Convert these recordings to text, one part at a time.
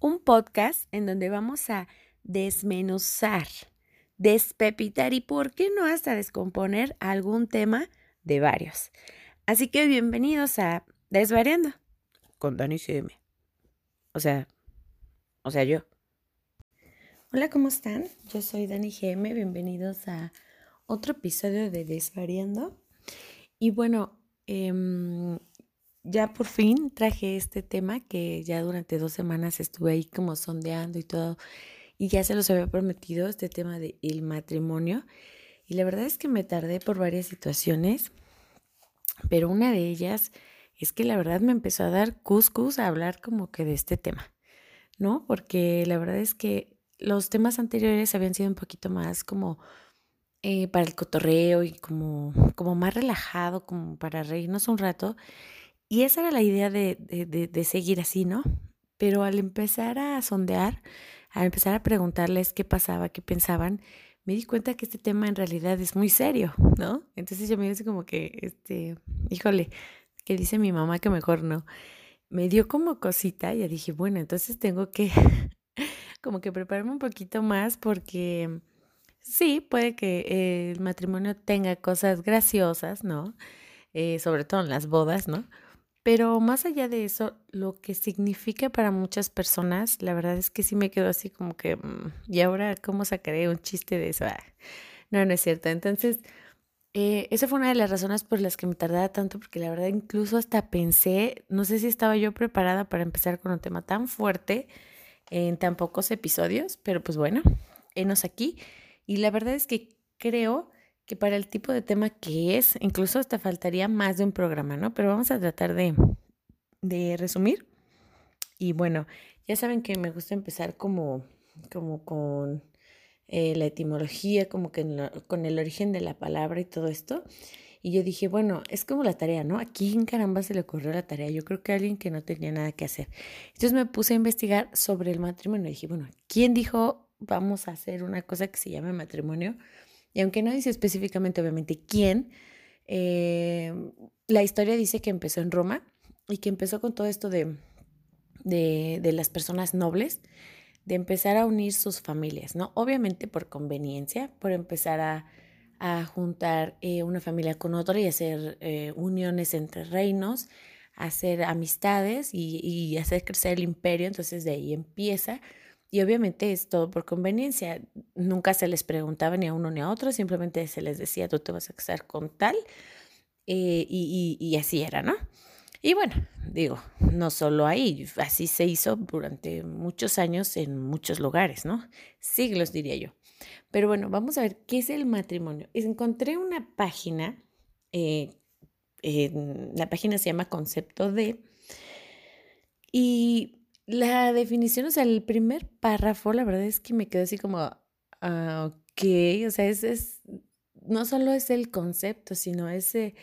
un podcast en donde vamos a desmenuzar, despepitar y, ¿por qué no hasta descomponer algún tema de varios? Así que bienvenidos a Desvariando con Dani CM. O sea, o sea, yo. Hola, ¿cómo están? Yo soy Dani GM, bienvenidos a otro episodio de Desvariando. Y bueno, eh, ya por fin traje este tema que ya durante dos semanas estuve ahí como sondeando y todo. Y ya se los había prometido este tema del el matrimonio. Y la verdad es que me tardé por varias situaciones. Pero una de ellas es que la verdad me empezó a dar cuscus a hablar como que de este tema. ¿No? Porque la verdad es que los temas anteriores habían sido un poquito más como eh, para el cotorreo y como, como más relajado, como para reírnos un rato. Y esa era la idea de, de, seguir así, ¿no? Pero al empezar a sondear, al empezar a preguntarles qué pasaba, qué pensaban, me di cuenta que este tema en realidad es muy serio, ¿no? Entonces yo me dije como que, este, híjole, que dice mi mamá que mejor no. Me dio como cosita y dije, bueno, entonces tengo que como que prepararme un poquito más porque sí, puede que el matrimonio tenga cosas graciosas, ¿no? Eh, sobre todo en las bodas, ¿no? Pero más allá de eso, lo que significa para muchas personas, la verdad es que sí me quedo así como que, mm, ¿y ahora cómo sacaré un chiste de eso? Ah, no, no es cierto. Entonces, eh, esa fue una de las razones por las que me tardaba tanto, porque la verdad incluso hasta pensé, no sé si estaba yo preparada para empezar con un tema tan fuerte en tan pocos episodios, pero pues bueno, enos aquí. Y la verdad es que creo que para el tipo de tema que es, incluso hasta faltaría más de un programa, ¿no? Pero vamos a tratar de, de resumir. Y bueno, ya saben que me gusta empezar como, como con eh, la etimología, como que con el origen de la palabra y todo esto. Y yo dije, bueno, es como la tarea, ¿no? ¿A quién caramba se le ocurrió la tarea? Yo creo que a alguien que no tenía nada que hacer. Entonces me puse a investigar sobre el matrimonio. Y dije, bueno, ¿quién dijo vamos a hacer una cosa que se llame matrimonio? Y aunque no dice específicamente, obviamente, quién, eh, la historia dice que empezó en Roma y que empezó con todo esto de, de, las personas nobles, de empezar a unir sus familias, ¿no? Obviamente por conveniencia, por empezar a, juntar eh, una familia con otra y hacer eh, uniones entre reinos, hacer amistades y, y hacer crecer el imperio, entonces de ahí empieza y obviamente es todo por conveniencia. Nunca se les preguntaba ni a uno ni a otro, simplemente se les decía, tú te vas a casar con tal. Eh, y, así era, ¿no? Y bueno, digo, no solo ahí, así se hizo durante muchos años en muchos lugares, ¿no? Siglos, diría yo. Pero bueno, vamos a ver qué es el matrimonio. Encontré una página, eh, la página se llama Concepto de, y la definición, o sea, el primer párrafo, la verdad es que me quedó así como, ah, ok, o sea, es, es, no solo es el concepto, sino ese,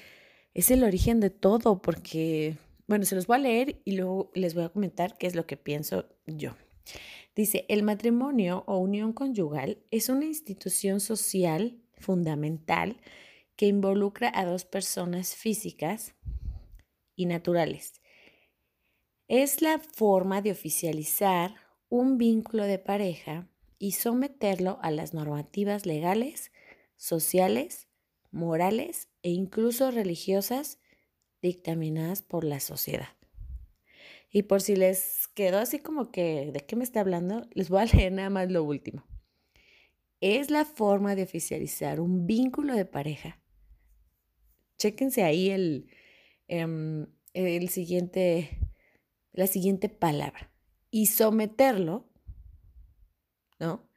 es el origen de todo, porque, bueno, se los voy a leer y luego les voy a comentar qué es lo que pienso yo. Dice, el matrimonio o unión conyugal es una institución social fundamental que involucra a dos personas físicas y naturales es la forma de oficializar un vínculo de pareja y someterlo a las normativas legales, sociales, morales e incluso religiosas dictaminadas por la sociedad. Y por si les quedó así como que, ¿de qué me está hablando? Les voy a leer nada más lo último. Es la forma de oficializar un vínculo de pareja. Chéquense ahí el, em, el siguiente la siguiente palabra y someterlo, ¿no?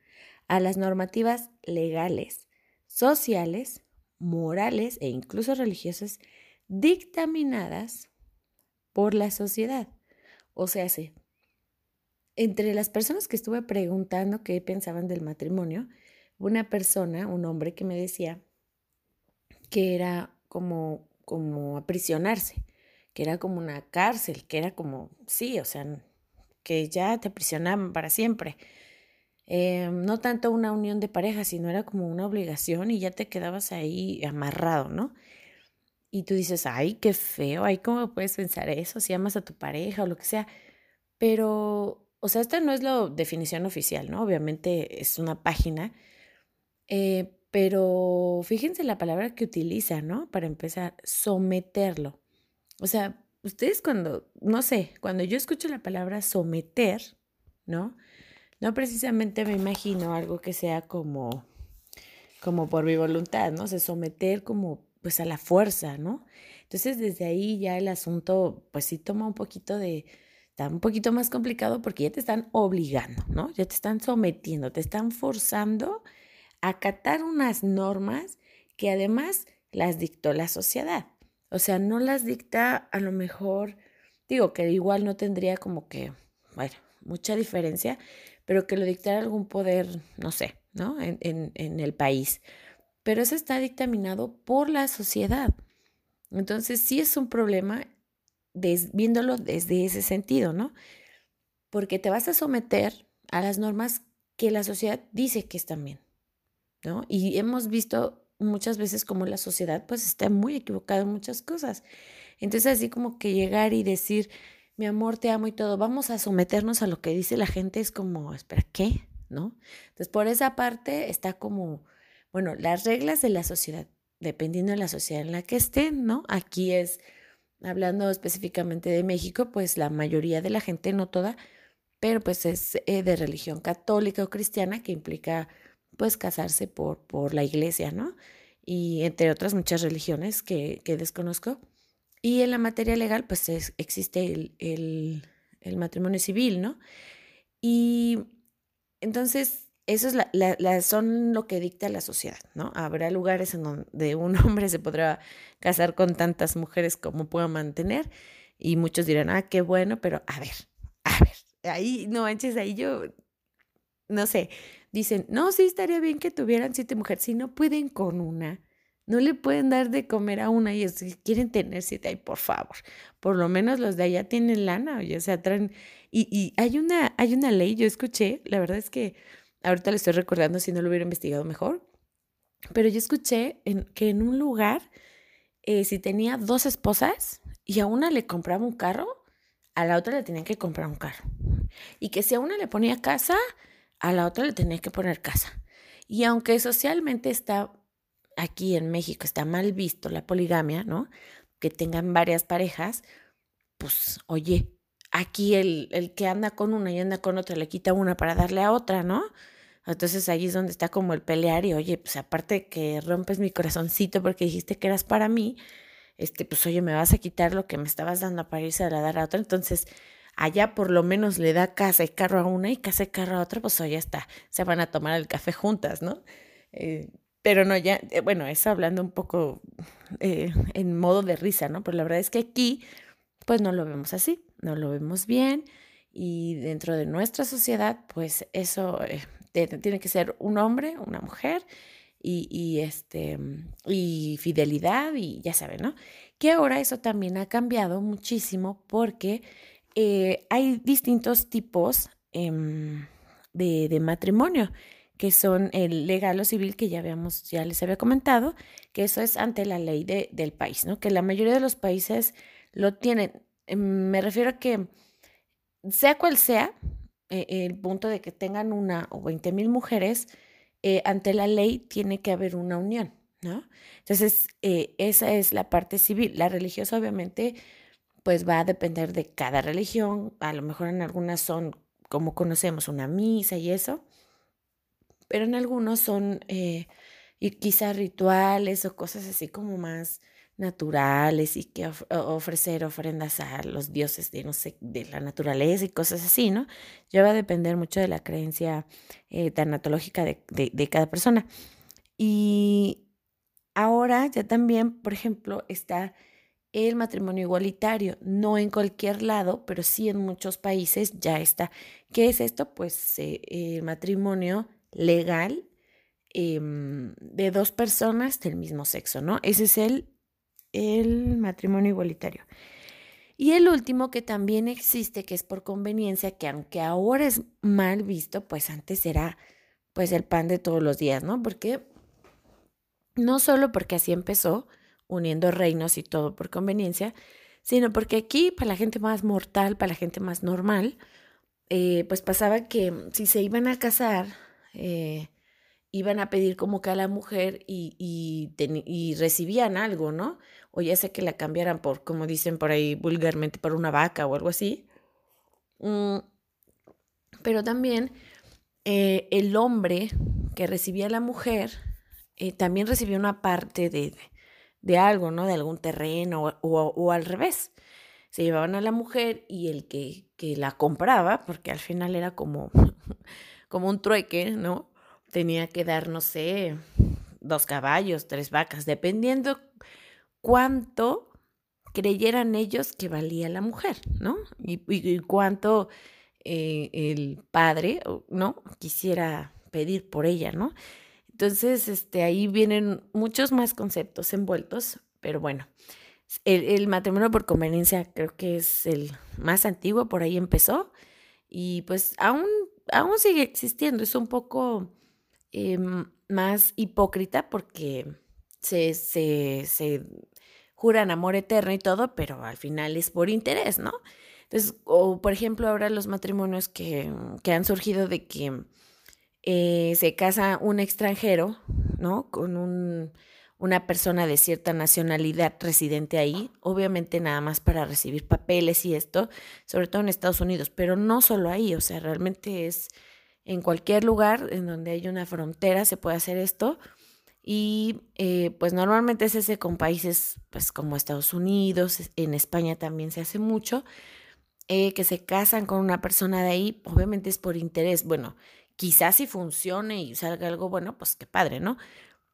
A las normativas legales, sociales, morales e incluso religiosas dictaminadas por la sociedad. O sea, entre las personas que estuve preguntando qué pensaban del matrimonio, una persona, un hombre que me decía que era como, como aprisionarse, que era como una cárcel, que era como, sí, o sea, que ya te aprisionaban para siempre. Eh, no tanto una unión de pareja, sino era como una obligación y ya te quedabas ahí amarrado, ¿no? Y tú dices, ay, qué feo, ay, ¿cómo puedes pensar eso si amas a tu pareja o lo que sea? Pero o sea, esta no es la definición oficial, ¿no? Obviamente es una página, eh, pero fíjense la palabra que utiliza, ¿no? Para empezar, someterlo. O sea, ustedes cuando, no sé, cuando yo escucho la palabra someter, ¿no? No precisamente me imagino algo que sea como, como por mi voluntad, ¿no? O sea, someter como pues a la fuerza, ¿no? Entonces desde ahí ya el asunto pues sí toma un poquito de, está un poquito más complicado porque ya te están obligando, ¿no? Ya te están sometiendo, te están forzando a acatar unas normas que además las dictó la sociedad. O sea, no las dicta a lo mejor, digo que igual no tendría como que, bueno, mucha diferencia, pero que lo dictara algún poder, no sé, ¿no? En, en, el país. Pero eso está dictaminado por la sociedad. Entonces sí es un problema viéndolo desde ese sentido, ¿no? Porque te vas a someter a las normas que la sociedad dice que están bien, ¿no? Y hemos visto muchas veces como la sociedad pues está muy equivocada en muchas cosas. Entonces así como que llegar y decir, mi amor, te amo y todo, vamos a someternos a lo que dice la gente es como, espera, ¿qué? ¿No? Entonces por esa parte está como, bueno, las reglas de la sociedad, dependiendo de la sociedad en la que estén, ¿no? Aquí es, hablando específicamente de México, pues la mayoría de la gente, no toda, pero pues es eh, de religión católica o cristiana que implica pues casarse por, por la iglesia, ¿no? Y entre otras muchas religiones que, desconozco. Y en la materia legal, pues existe el, el, matrimonio civil, ¿no? Y entonces, eso es son lo que dicta la sociedad, ¿no? Habrá lugares en donde un hombre se podrá casar con tantas mujeres como pueda mantener, y muchos dirán, ah, qué bueno, pero a ver, a ver, ahí, no manches, ahí yo, no sé, dicen, no, sí estaría bien que tuvieran siete mujeres, si no pueden con una, no le pueden dar de comer a una y si quieren tener siete, ay, por favor, por lo menos los de allá tienen lana, o sea, traen, y, y hay, una, hay una ley, yo escuché, la verdad es que ahorita le estoy recordando si no lo hubiera investigado mejor, pero yo escuché que en un lugar, eh, si tenía dos esposas y a una le compraba un carro, a la otra le tenían que comprar un carro. Y que si a una le ponía casa, a la otra le tenía que poner casa. Y aunque socialmente está aquí en México, está mal visto la poligamia, ¿no? Que tengan varias parejas, pues oye, aquí el, el que anda con una y anda con otra le quita una para darle a otra, ¿no? Entonces ahí es donde está como el pelear y oye, pues aparte que rompes mi corazoncito porque dijiste que eras para mí, este, pues oye, me vas a quitar lo que me estabas dando para irse a la dar a otra. Entonces, allá por lo menos le da casa y carro a una y casa y carro a otra, pues oye, está, se van a tomar el café juntas, ¿no? Eh, pero no, ya, eh, bueno, eso hablando un poco eh, en modo de risa, ¿no? Pero la verdad es que aquí, pues no lo vemos así, no lo vemos bien y dentro de nuestra sociedad, pues eso tiene que ser un hombre, una mujer y, y, este, y fidelidad y ya saben, ¿no? Que ahora eso también ha cambiado muchísimo porque eh, hay distintos tipos em, de, matrimonio que son el legal o civil que ya habíamos, ya les había comentado, que eso es ante la ley de, del país, ¿no? Que la mayoría de los países lo tienen. Em, me refiero a que sea cual sea, eh, el punto de que tengan una o 20 mil mujeres, eh, ante la ley tiene que haber una unión, ¿no? Entonces, esa es la parte civil. La religiosa, obviamente, pues va a depender de cada religión. A lo mejor en algunas son, como conocemos, una misa y eso, pero en algunos son y quizás rituales o cosas así como más naturales y que ofrecer ofrendas a los dioses de, no sé, de la naturaleza y cosas así, ¿no? Ya va a depender mucho de la creencia eh, tanatológica de, de, cada persona. Y ahora ya también, por ejemplo, está el matrimonio igualitario, no en cualquier lado, pero sí en muchos países ya está. ¿Qué es esto? Pues eh, el matrimonio legal em, de dos personas del mismo sexo, ¿no? Ese es el el matrimonio igualitario. Y el último que también existe, que es por conveniencia, que aunque ahora es mal visto, pues antes era pues el pan de todos los días, ¿no? Porque no solo porque así empezó, uniendo reinos y todo por conveniencia, sino porque aquí, para la gente más mortal, para la gente más normal, eh, pues pasaba que si se iban a casar, eh, iban a pedir como que a la mujer y, recibían algo, ¿no? O ya sea que la cambiaran por, como dicen por ahí vulgarmente, por una vaca o algo así. Mm, pero también eh, el hombre que recibía a la mujer también recibía una parte de, de, algo, ¿no? De algún terreno o, o al revés se llevaban a la mujer y el que, que la compraba, porque al final era como, como un trueque, ¿no? Tenía que dar, no sé, dos caballos, tres vacas, dependiendo cuánto creyeran ellos que valía la mujer, ¿no? Y, cuánto eh, el padre, ¿no? Quisiera pedir por ella, ¿no? Entonces, este, ahí vienen muchos más conceptos envueltos, pero bueno, el, matrimonio por conveniencia creo que es el más antiguo, por ahí empezó y pues aún, aún sigue existiendo. Es un poco em, más hipócrita porque se, se, se juran amor eterno y todo, pero al final es por interés, ¿no? Entonces, o por ejemplo ahora los matrimonios que, que han surgido de que eh, se casa un extranjero, ¿no? Con un una persona de cierta nacionalidad residente ahí, obviamente nada más para recibir papeles y esto, sobre todo en Estados Unidos, pero no solo ahí, o sea, realmente es en cualquier lugar en donde hay una frontera se puede hacer esto. Y eh, pues normalmente es ese con países pues como Estados Unidos, en España también se hace mucho, eh, que se casan con una persona de ahí, obviamente es por interés. Bueno, quizás si funcione y salga algo bueno, pues qué padre, ¿no?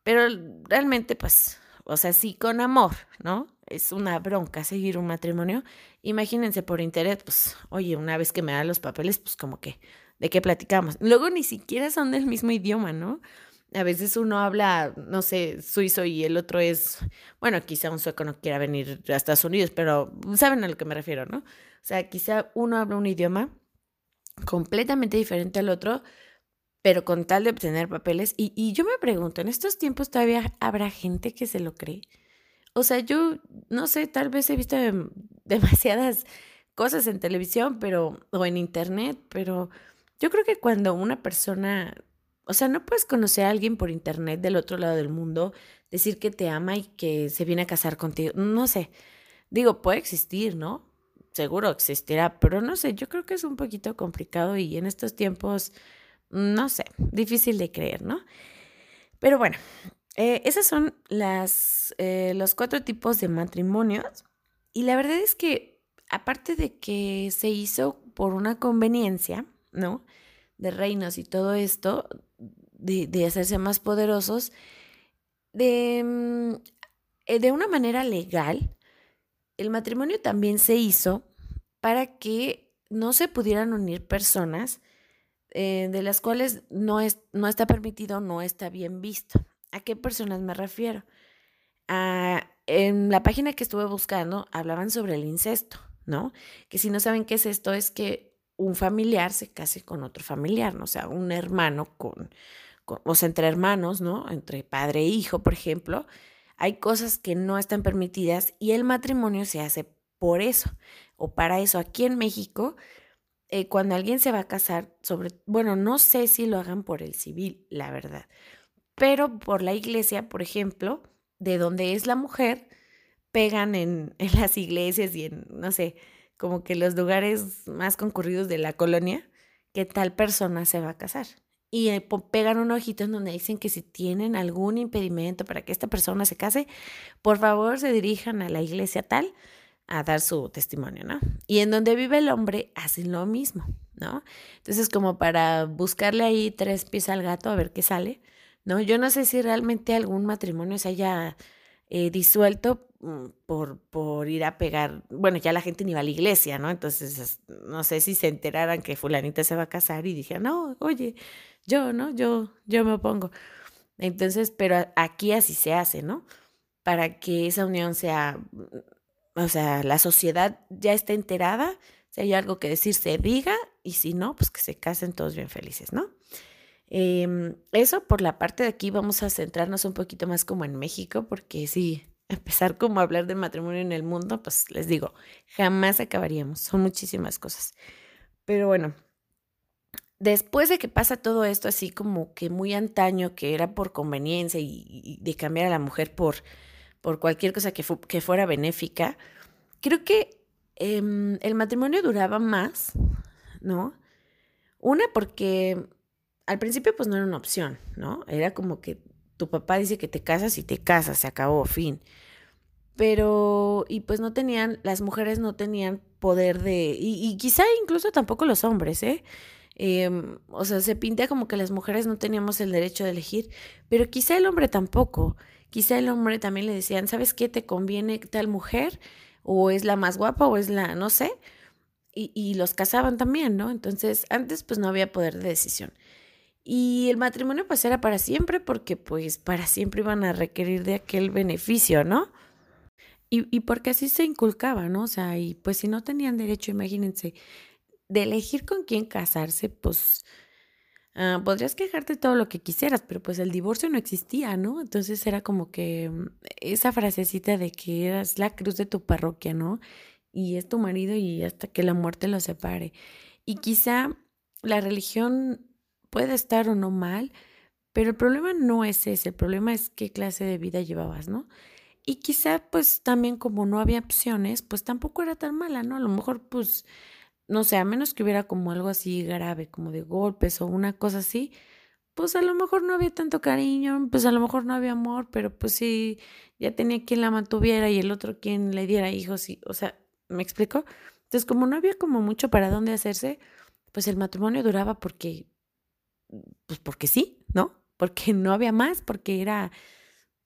Pero realmente, pues, o sea, sí con amor, ¿no? Es una bronca seguir un matrimonio. Imagínense por interés, pues, oye, una vez que me dan los papeles, pues como que, ¿de qué platicamos? Luego ni siquiera son del mismo idioma, ¿no? A veces uno habla, no sé, suizo y el otro es, bueno, quizá un sueco no quiera venir a Estados Unidos, pero saben a lo que me refiero, ¿no? O sea, quizá uno habla un idioma completamente diferente al otro, pero con tal de obtener papeles. Y, yo me pregunto, ¿en estos tiempos todavía habrá gente que se lo cree? O sea, yo no sé, tal vez he visto demasiadas cosas en televisión, pero o en internet, pero yo creo que cuando una persona, o sea, no puedes conocer a alguien por internet del otro lado del mundo, decir que te ama y que se viene a casar contigo, no sé. Digo, puede existir, ¿no? Seguro existirá, pero no sé, yo creo que es un poquito complicado y en estos tiempos no sé, difícil de creer, ¿no? Pero bueno, eh, esos son las, eh, los cuatro tipos de matrimonios. Y la verdad es que, aparte de que se hizo por una conveniencia, ¿no? De reinos y todo esto, de, hacerse más poderosos, de, mm, eh, de una manera legal, el matrimonio también se hizo para que no se pudieran unir personas eh, de las cuales no, es, no está permitido, no está bien visto. ¿A qué personas me refiero? en la página que estuve buscando hablaban sobre el incesto, ¿no? Que si no saben qué es esto, es que un familiar se case con otro familiar, ¿no? O sea, un hermano con, con, o sea, entre hermanos, ¿no? Entre padre e hijo, por ejemplo, hay cosas que no están permitidas y el matrimonio se hace por eso o para eso. Aquí en México eh, cuando alguien se va a casar, sobre, bueno, no sé si lo hagan por el civil, la verdad, pero por la iglesia, por ejemplo, de donde es la mujer, pegan en, en las iglesias y en, no sé, como que los lugares más concurridos de la colonia, que tal persona se va a casar. Y eh, pegan un ojito en donde dicen que si tienen algún impedimento para que esta persona se case, por favor se dirijan a la iglesia tal a dar su testimonio, ¿no? Y en donde vive el hombre hacen lo mismo, ¿no? Entonces, como para buscarle ahí tres pies al gato a ver qué sale, ¿no? Yo no sé si realmente algún matrimonio se haya eh, disuelto mm, por, por ir a pegar, bueno, ya la gente ni va a la iglesia, ¿no? Entonces, no sé si se enteraran que fulanita se va a casar y dijeron, no, oye, yo, ¿no? Yo, yo me opongo. Entonces, pero aquí así se hace, ¿no? Para que esa unión sea o sea, la sociedad ya está enterada, si hay algo que decir, se diga, y si no, pues que se casen todos bien felices, ¿no? Em, eso por la parte de aquí vamos a centrarnos un poquito más como en México, porque sí, empezar como a hablar de matrimonio en el mundo, pues les digo, jamás acabaríamos, son muchísimas cosas. Pero bueno, después de que pasa todo esto así como que muy antaño, que era por conveniencia y, de cambiar a la mujer por, por cualquier cosa que, que fuera benéfica, creo que em, el matrimonio duraba más, ¿no? Una porque al principio pues no era una opción, ¿no? Era como que tu papá dice que te casas y te casas, se acabó, fin. Pero, y pues no tenían, las mujeres no tenían poder de, y, quizá incluso tampoco los hombres, ¿eh? Em, o sea, se pinta como que las mujeres no teníamos el derecho de elegir, pero quizá el hombre tampoco. Quizá el hombre también le decían, ¿sabes qué te conviene tal mujer? O es la más guapa o es la, no sé. Y, y los casaban también, ¿no? Entonces, antes pues no había poder de decisión. Y el matrimonio pues era para siempre porque pues para siempre iban a requerir de aquel beneficio, ¿no? Y, y porque así se inculcaba, ¿no? O sea, y pues si no tenían derecho, imagínense, de elegir con quién casarse, pues ah, podrías quejarte todo lo que quisieras, pero pues el divorcio no existía, ¿no? Entonces era como que mm, esa frasecita de que eras la cruz de tu parroquia, ¿no? Y es tu marido y hasta que la muerte los separe. Y quizá la religión puede estar o no mal, pero el problema no es ese, el problema es qué clase de vida llevabas, ¿no? Y quizá pues también como no había opciones, pues tampoco era tan mala, ¿no? A lo mejor pues, no sé, a menos que hubiera como algo así grave, como de golpes o una cosa así, pues a lo mejor no había tanto cariño, pues a lo mejor no había amor, pero pues sí, ya tenía quien la mantuviera y el otro quien le diera hijos, y, o sea, ¿me explico? Entonces como no había como mucho para dónde hacerse, pues el matrimonio duraba porque pues porque sí, ¿no? Porque no había más, porque era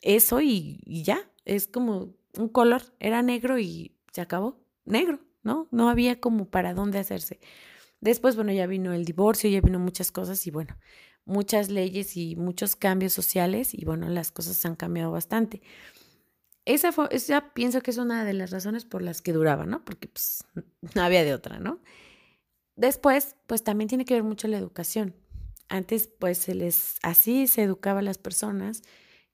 eso y, ya, es como un color, era negro y se acabó, negro, ¿no? No había como para dónde hacerse. Después, bueno, ya vino el divorcio, ya vino muchas cosas y bueno, muchas leyes y muchos cambios sociales y bueno, las cosas han cambiado bastante. Esa, fue, esa pienso que es una de las razones por las que duraba, ¿no? Porque pues no había de otra, ¿no? Después, pues también tiene que ver mucho la educación. Antes, pues, se les, así se educaba a las personas,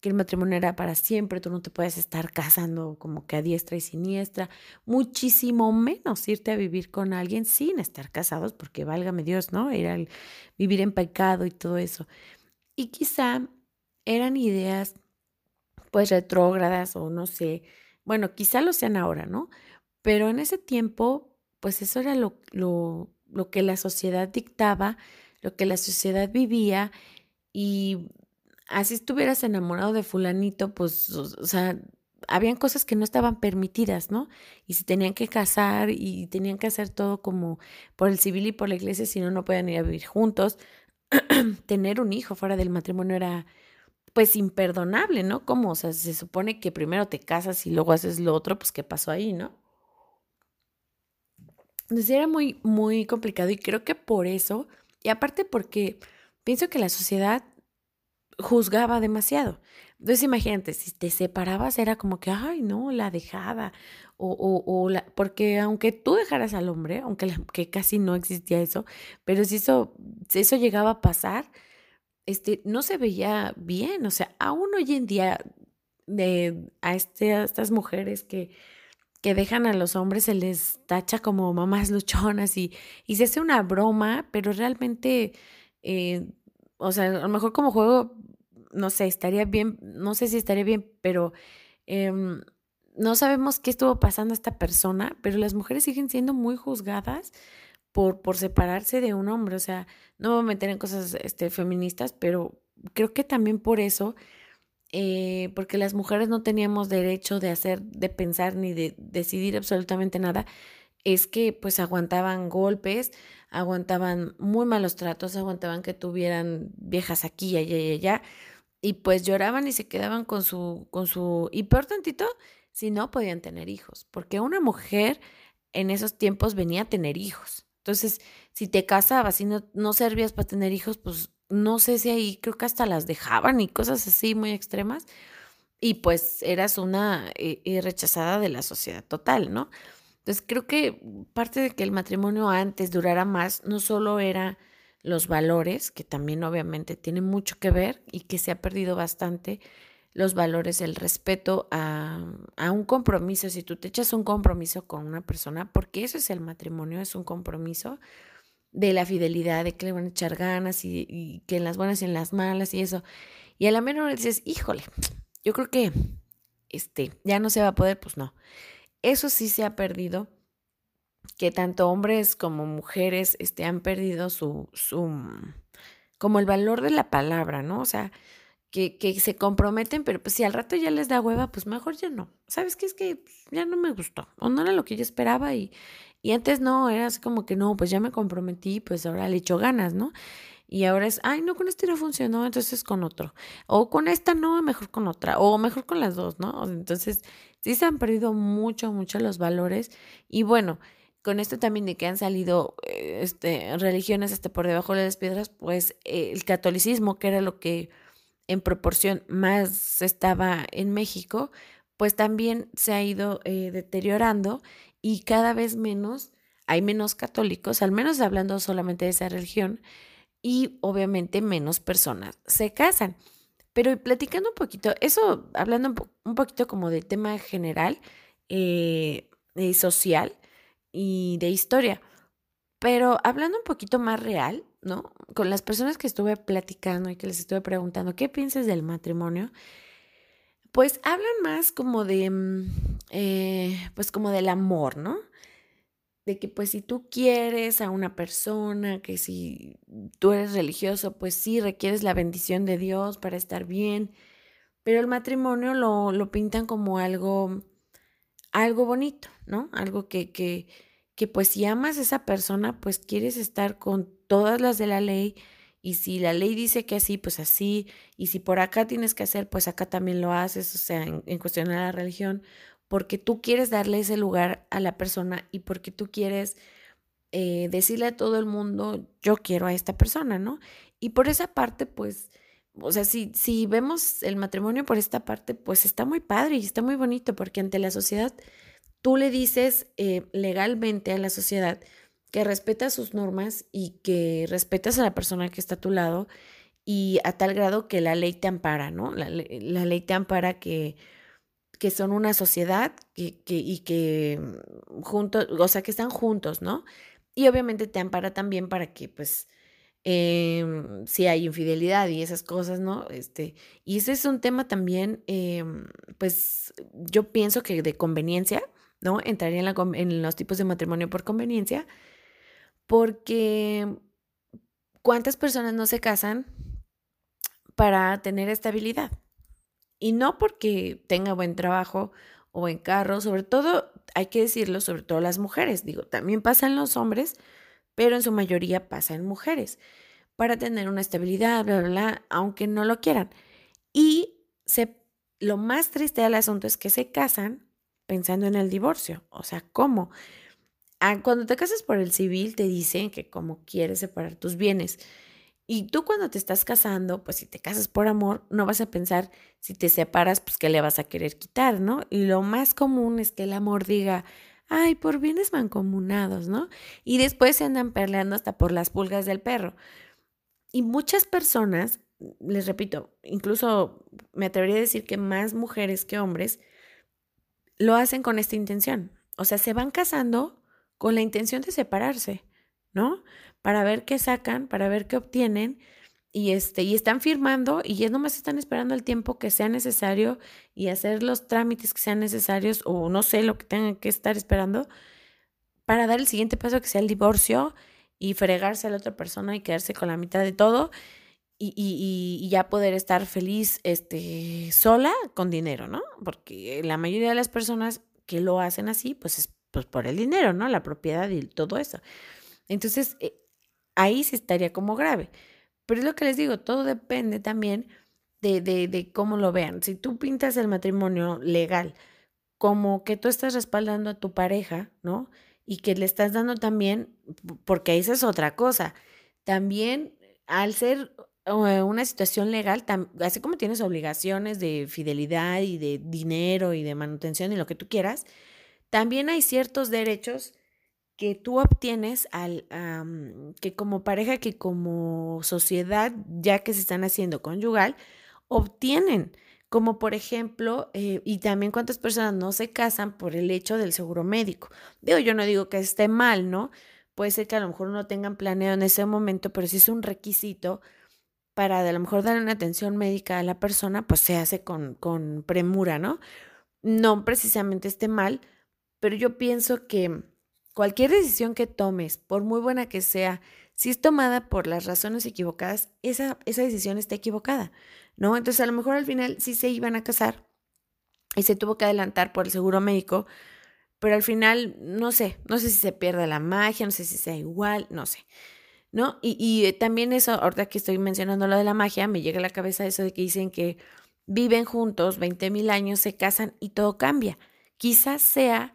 que el matrimonio era para siempre, tú no te puedes estar casando como que a diestra y siniestra, muchísimo menos irte a vivir con alguien sin estar casados, porque válgame Dios, ¿no? Era el vivir en pecado y todo eso. Y quizá eran ideas, pues, retrógradas o no sé, bueno, quizá lo sean ahora, ¿no? Pero en ese tiempo, pues eso era lo, lo, lo que la sociedad dictaba lo que la sociedad vivía y así estuvieras enamorado de fulanito, pues, o sea, habían cosas que no estaban permitidas, ¿no? Y se tenían que casar y tenían que hacer todo como por el civil y por la iglesia, si no, no podían ir a vivir juntos. Tener un hijo fuera del matrimonio era, pues, imperdonable, ¿no? ¿Cómo? O sea, se supone que primero te casas y luego haces lo otro, pues, ¿qué pasó ahí, no? Entonces era muy, muy complicado y creo que por eso y aparte porque pienso que la sociedad juzgaba demasiado. Entonces imagínate, si te separabas era como que, ay, no, la dejada. O, o, o la, porque aunque tú dejaras al hombre, aunque que casi no existía eso, pero si eso, si eso llegaba a pasar, este, no se veía bien. O sea, aún hoy en día de, a, este, a estas mujeres que que dejan a los hombres se les tacha como mamás luchonas y, y se hace una broma, pero realmente, eh, o sea, a lo mejor como juego, no sé, estaría bien, no sé si estaría bien, pero em, no sabemos qué estuvo pasando a esta persona, pero las mujeres siguen siendo muy juzgadas por, por separarse de un hombre, o sea, no me voy a meter en cosas este, feministas, pero creo que también por eso eh, porque las mujeres no teníamos derecho de hacer, de pensar ni de decidir absolutamente nada, es que pues aguantaban golpes, aguantaban muy malos tratos, aguantaban que tuvieran viejas aquí, allá y allá, y pues lloraban y se quedaban con su, con su, y peor tantito, si no podían tener hijos, porque una mujer en esos tiempos venía a tener hijos. Entonces, si te casabas y no, no servías para tener hijos, pues no sé si ahí creo que hasta las dejaban y cosas así muy extremas. Y pues eras una eh, eh, rechazada de la sociedad total, ¿no? Entonces creo que parte de que el matrimonio antes durara más no solo era los valores, que también obviamente tienen mucho que ver y que se ha perdido bastante, los valores, el respeto a, a, un compromiso. Si tú te echas un compromiso con una persona, porque eso es el matrimonio, es un compromiso, de la fidelidad, de que le van a echar ganas y, que en las buenas y en las malas y eso. Y a la menor dices, híjole, yo creo que este, ya no se va a poder, pues no. Eso sí se ha perdido, que tanto hombres como mujeres este, han perdido su, su, como el valor de la palabra, ¿no? O sea, que, que, se comprometen, pero pues si al rato ya les da hueva, pues mejor ya no. ¿Sabes qué? Es que ya no me gustó, o no era lo que yo esperaba y, y antes no, era así como que no, pues ya me comprometí, pues ahora le echo ganas, ¿no? Y ahora es, ay, no, con este no funcionó, entonces con otro. O con esta no, mejor con otra. O mejor con las dos, ¿no? Entonces, sí se han perdido mucho, mucho los valores. Y bueno, con esto también de que han salido eh, este, religiones hasta por debajo de las piedras, pues eh, el catolicismo, que era lo que en proporción más estaba en México, pues también se ha ido eh, deteriorando y cada vez menos, hay menos católicos, al menos hablando solamente de esa religión, y obviamente menos personas se casan. Pero platicando un poquito, eso hablando un, poquito como de tema general, eh, social y de historia, pero hablando un poquito más real, ¿no? Con las personas que estuve platicando y que les estuve preguntando, ¿qué piensas del matrimonio? pues hablan más como de, mm, eh, pues como del amor, ¿no? De que pues si tú quieres a una persona, que si tú eres religioso, pues sí requieres la bendición de Dios para estar bien, pero el matrimonio lo, lo pintan como algo, algo bonito, ¿no? Algo que, que, que pues si amas a esa persona, pues quieres estar con todas las de la ley, y si la ley dice que así, pues así, y si por acá tienes que hacer, pues acá también lo haces, o sea, en, cuestión de la religión, porque tú quieres darle ese lugar a la persona y porque tú quieres eh, decirle a todo el mundo, yo quiero a esta persona, ¿no? Y por esa parte, pues, o sea, si, si vemos el matrimonio por esta parte, pues está muy padre y está muy bonito, porque ante la sociedad, tú le dices eh, legalmente a la sociedad, que respetas sus normas y que respetas a la persona que está a tu lado y a tal grado que la ley te ampara, ¿no? La, ley te ampara que, que son una sociedad que, y que juntos, o sea, que están juntos, ¿no? Y obviamente te ampara también para que, pues, em, si hay infidelidad y esas cosas, ¿no? Este, y ese es un tema también, em, pues, yo pienso que de conveniencia, ¿no? Entraría en, en los tipos de matrimonio por conveniencia, porque ¿cuántas personas no se casan para tener estabilidad? Y no porque tenga buen trabajo o buen carro, sobre todo, hay que decirlo, sobre todo las mujeres, digo, también pasan los hombres, pero en su mayoría pasan mujeres, para tener una estabilidad, bla, bla, bla, aunque no lo quieran. Y se, lo más triste del asunto es que se casan pensando en el divorcio. O sea, ¿cómo? Ah, cuando te casas por el civil te dicen que como quieres separar tus bienes. Y tú cuando te estás casando, pues si te casas por amor, no vas a pensar si te separas, pues que le vas a querer quitar, ¿no? Y lo más común es que el amor diga, ay, por bienes mancomunados, ¿no? Y después se andan peleando hasta por las pulgas del perro. Y muchas personas, les repito, incluso me atrevería a decir que más mujeres que hombres, lo hacen con esta intención. O sea, se van casando con la intención de separarse, ¿no? Para ver qué sacan, para ver qué obtienen y este y están firmando y ya nomás están esperando el tiempo que sea necesario y hacer los trámites que sean necesarios o no sé lo que tengan que estar esperando para dar el siguiente paso que sea el divorcio y fregarse a la otra persona y quedarse con la mitad de todo y, y, ya poder estar feliz este, sola con dinero, ¿no? Porque la mayoría de las personas que lo hacen así, pues es pues por el dinero, ¿no? La propiedad y todo eso. Entonces, eh, ahí sí estaría como grave. Pero es lo que les digo, todo depende también de, de, de cómo lo vean. Si tú pintas el matrimonio legal como que tú estás respaldando a tu pareja, ¿no? Y que le estás dando también, porque esa es otra cosa, también al ser eh, una situación legal, así como tienes obligaciones de fidelidad y de dinero y de manutención y lo que tú quieras, también hay ciertos derechos que tú obtienes al que como pareja, que como sociedad, ya que se están haciendo conyugal, obtienen. Como por ejemplo, eh, y también cuántas personas no se casan por el hecho del seguro médico. Digo, yo no digo que esté mal, ¿no? puede ser que a lo mejor no tengan planeado en ese momento, pero si es un requisito para a lo mejor dar una atención médica a la persona, pues se hace con, con premura, ¿no? No precisamente esté mal, pero yo pienso que cualquier decisión que tomes, por muy buena que sea, si es tomada por las razones equivocadas, esa, esa decisión está equivocada, ¿no? Entonces a lo mejor al final sí se iban a casar y se tuvo que adelantar por el seguro médico, pero al final, no sé, no sé si se pierde la magia, no sé si sea igual, no sé. ¿No? Y, y también eso, ahorita que estoy mencionando lo de la magia, me llega a la cabeza eso de que dicen que viven juntos 20 mil años, se casan y todo cambia. Quizás sea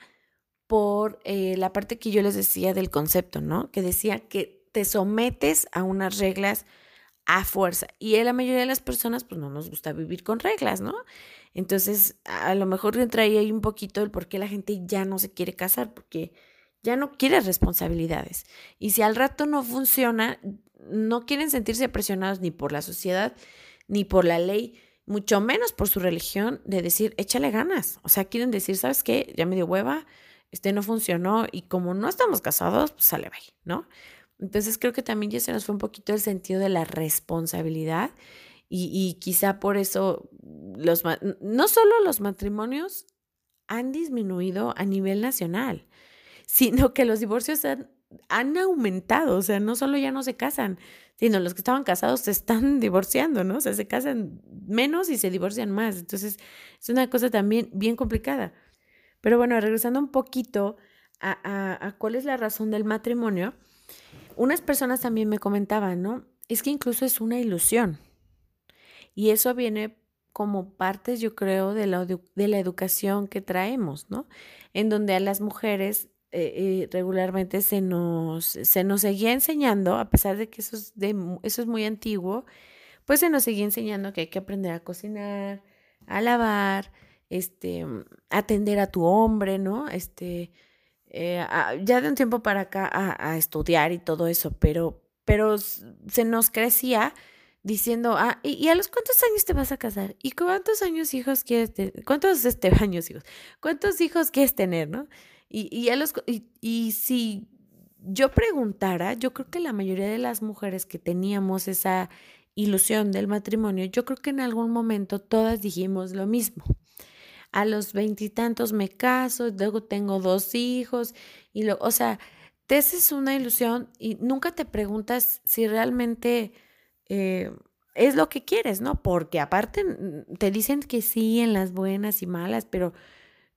por eh, la parte que yo les decía del concepto, ¿no? Que decía que te sometes a unas reglas a fuerza. Y a la mayoría de las personas, pues no nos gusta vivir con reglas, ¿no? Entonces, a lo mejor entraría ahí un poquito el por qué la gente ya no se quiere casar, porque ya no quiere responsabilidades. Y si al rato no funciona, no quieren sentirse presionados ni por la sociedad, ni por la ley, mucho menos por su religión, de decir, échale ganas. O sea, quieren decir, ¿sabes qué? Ya me dio hueva, este no funcionó y como no estamos casados, pues sale bye, ¿no? Entonces creo que también ya se nos fue un poquito el sentido de la responsabilidad y, quizá por eso los, no solo los matrimonios han disminuido a nivel nacional, sino que los divorcios han, han aumentado, o sea, no solo ya no se casan, sino los que estaban casados se están divorciando, ¿no? O sea, se casan menos y se divorcian más. Entonces, es una cosa también bien complicada. Pero bueno, regresando un poquito a, cuál es la razón del matrimonio, unas personas también me comentaban, ¿no? Es que incluso es una ilusión. Y eso viene como parte, yo creo, de la, de la educación que traemos, ¿no? En donde a las mujeres eh, eh, regularmente se nos, se nos seguía enseñando, a pesar de que eso es, de, eso es muy antiguo, pues se nos seguía enseñando que hay que aprender a cocinar, a lavar, este, atender a tu hombre, ¿no? Este, eh, ya de un tiempo para acá a, estudiar y todo eso, pero, pero se nos crecía diciendo, ah, ¿y, a los cuántos años te vas a casar? ¿Y cuántos años hijos quieres tener? ¿Cuántos este, años hijos? ¿Cuántos hijos quieres tener, no? Y, y, a los, y, y si yo preguntara, yo creo que la mayoría de las mujeres que teníamos esa ilusión del matrimonio, yo creo que en algún momento todas dijimos lo mismo a los veintitantos me caso, luego tengo dos hijos, y lo, o sea, te haces una ilusión y nunca te preguntas si realmente eh, es lo que quieres, ¿no? Porque aparte te dicen que sí en las buenas y malas, pero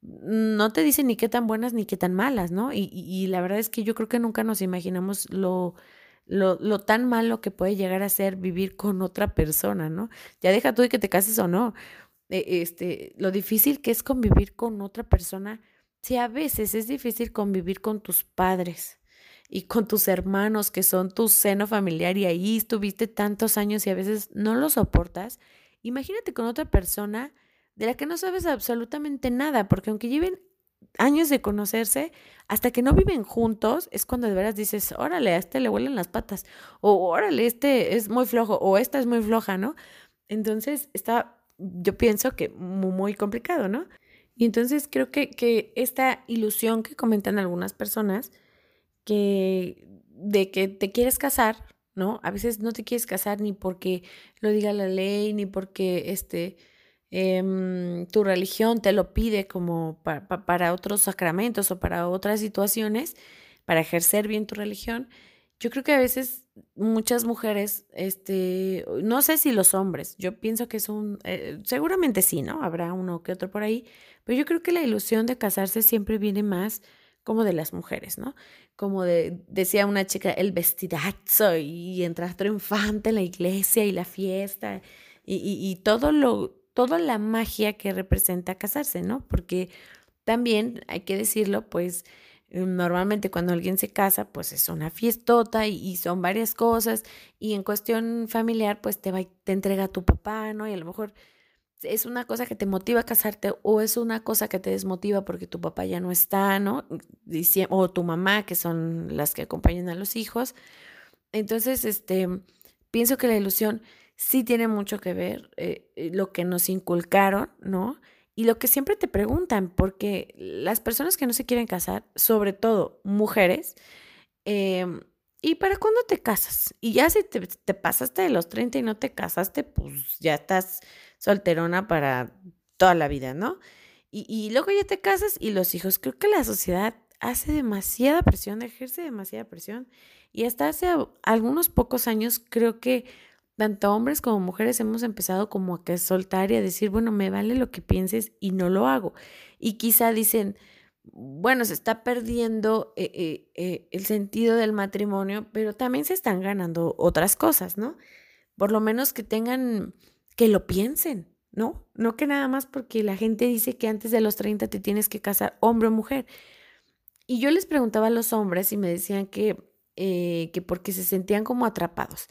no te dicen ni qué tan buenas ni qué tan malas, ¿no? Y, y, la verdad es que yo creo que nunca nos imaginamos lo, lo, lo, tan malo que puede llegar a ser vivir con otra persona, ¿no? Ya deja tú de que te cases o no. Este, lo difícil que es convivir con otra persona, si a veces es difícil convivir con tus padres y con tus hermanos que son tu seno familiar y ahí estuviste tantos años y a veces no lo soportas, imagínate con otra persona de la que no sabes absolutamente nada, porque aunque lleven años de conocerse, hasta que no viven juntos, es cuando de veras dices, órale, a este le huelen las patas, o órale, este es muy flojo, o esta es muy floja, ¿no? Entonces está yo pienso que muy, complicado, ¿no? Y entonces creo que, que esta ilusión que comentan algunas personas, que de que te quieres casar, ¿no? A veces no te quieres casar ni porque lo diga la ley, ni porque este, em, tu religión te lo pide como para otros sacramentos o para otras situaciones, para ejercer bien tu religión. Yo creo que a veces muchas mujeres, este, no sé si los hombres, yo pienso que es un, eh, seguramente sí, ¿no? Habrá uno que otro por ahí, pero yo creo que la ilusión de casarse siempre viene más como de las mujeres, ¿no? Como de, decía una chica, el vestidazo y entrar triunfante en la iglesia y la fiesta y, y, y todo lo, toda la magia que representa casarse, ¿no? Porque también, hay que decirlo, pues, Normalmente cuando alguien se casa, pues es una fiestota y, son varias cosas. Y en cuestión familiar, pues te, va, te entrega a tu papá, ¿no? Y a lo mejor es una cosa que te motiva a casarte o es una cosa que te desmotiva porque tu papá ya no está, ¿no? O tu mamá, que son las que acompañan a los hijos. Entonces, este, pienso que la ilusión sí tiene mucho que ver, eh, eh, lo que nos inculcaron, ¿no? Y lo que siempre te preguntan, porque las personas que no se quieren casar, sobre todo mujeres, Em, ¿Y para cuándo te casas? Y ya si te, te, pasaste de los 30 y no te casaste, pues ya estás solterona para toda la vida, ¿no? Y, y luego ya te casas y los hijos. Creo que la sociedad hace demasiada presión, ejerce demasiada presión. Y hasta hace algunos pocos años creo que tanto hombres como mujeres hemos empezado como a que soltar y a decir, bueno, me vale lo que pienses y no lo hago. Y quizá dicen, bueno, se está perdiendo eh, eh, eh, el sentido del matrimonio, pero también se están ganando otras cosas, ¿no? Por lo menos que tengan, que lo piensen, ¿no? No que nada más porque la gente dice que antes de los 30 te tienes que casar, hombre o mujer. Y yo les preguntaba a los hombres y me decían que, que porque se sentían como atrapados.